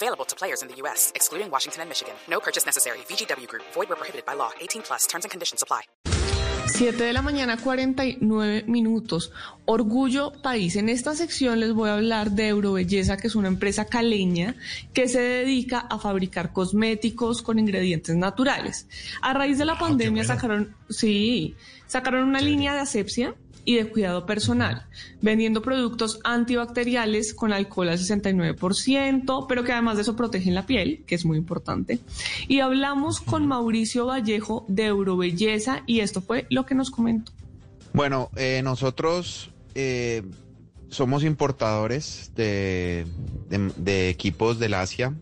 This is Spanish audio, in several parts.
Available to players in the U.S., excluding Washington and Michigan. No purchase necessary. VGW Group. Void where prohibited by law. 18 plus. Terms and conditions apply. 7 de la mañana, 49 minutos. Orgullo País. En esta sección les voy a hablar de Eurobelleza, que es una empresa caleña que se dedica a fabricar cosméticos con ingredientes naturales. A raíz de la pandemia sacaron, sí, sacaron una línea de asepsia y de cuidado personal, vendiendo productos antibacteriales con alcohol al 69%, pero que además de eso protegen la piel, que es muy importante. Y hablamos con Mauricio Vallejo de Eurobelleza y esto fue lo que nos comentó. Bueno, eh, nosotros eh, somos importadores de, de, de equipos del Asia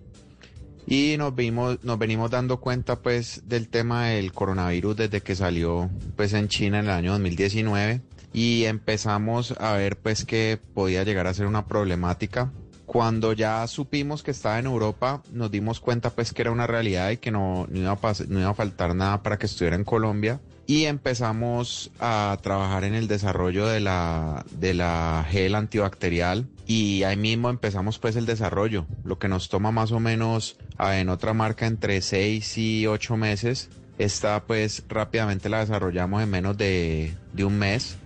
y nos vimos, nos venimos dando cuenta pues del tema del coronavirus desde que salió pues en China en el año 2019 y empezamos a ver pues que podía llegar a ser una problemática. Cuando ya supimos que estaba en Europa, nos dimos cuenta pues que era una realidad y que no, no, iba, a no iba a faltar nada para que estuviera en Colombia. Y empezamos a trabajar en el desarrollo de la, de la gel antibacterial y ahí mismo empezamos pues el desarrollo, lo que nos toma más o menos en otra marca entre 6 y 8 meses. Esta pues rápidamente la desarrollamos en menos de, de un mes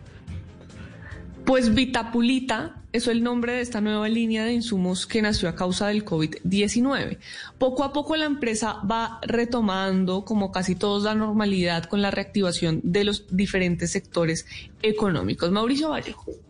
pues Vitapulita es el nombre de esta nueva línea de insumos que nació a causa del COVID-19. Poco a poco la empresa va retomando, como casi todos, la normalidad con la reactivación de los diferentes sectores económicos. Mauricio Vallejo.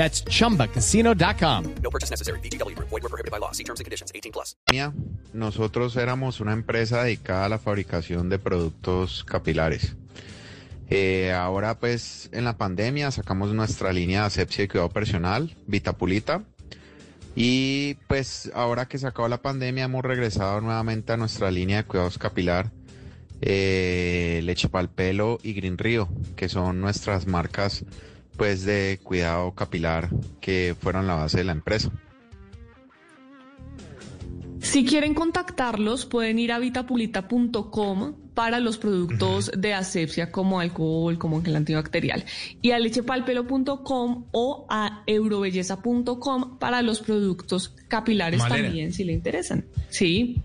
That's chumbacasino.com. No purchase necessary. VGW Group. Void were prohibited by law. See terms and conditions. 18 plus. Nosotros éramos una empresa dedicada a la fabricación de productos capilares. Eh, ahora pues en la pandemia sacamos nuestra línea de asepsia y cuidado personal, Vitapulita. Y pues ahora que se acabó la pandemia hemos regresado nuevamente a nuestra línea de cuidados capilar, eh, Leche Pal Pelo y Green Río, que son nuestras marcas pues de cuidado capilar que fueron la base de la empresa. Si quieren contactarlos, pueden ir a vitapulita.com para los productos de asepsia como alcohol, como gel antibacterial, y a lechepalpelo.com o a eurobelleza.com para los productos capilares Malena. también, si le interesan. Sí.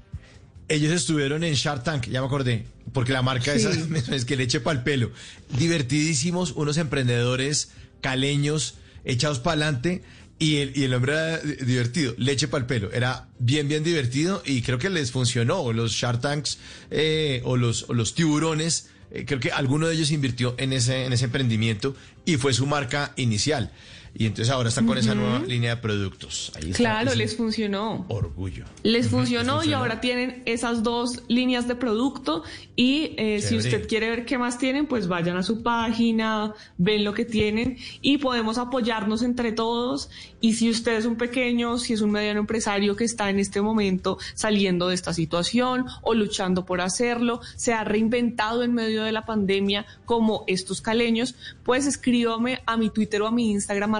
Ellos estuvieron en Shark Tank, ya me acordé, porque la marca Sí. esa es que le eche pa'l pelo. Divertidísimos, unos emprendedores caleños, echados para adelante, y el, y el hombre era di- divertido, leche pa'l pelo. Era bien, bien divertido y creo que les funcionó. Los Shark Tanks eh, o, los, o los tiburones, eh, creo que alguno de ellos invirtió en ese, en ese emprendimiento y fue su marca inicial. Y entonces ahora están con esa nueva línea de productos. Ahí está, Claro, les funcionó. Orgullo. Les funcionó, les y ahora tienen esas dos líneas de producto y eh, si usted quiere ver qué más tienen, pues vayan a su página, ven lo que tienen y podemos apoyarnos entre todos y si usted es un pequeño, si es un mediano empresario que está en este momento saliendo de esta situación o luchando por hacerlo, se ha reinventado en medio de la pandemia como estos caleños, pues escríbame a mi Twitter o a mi Instagram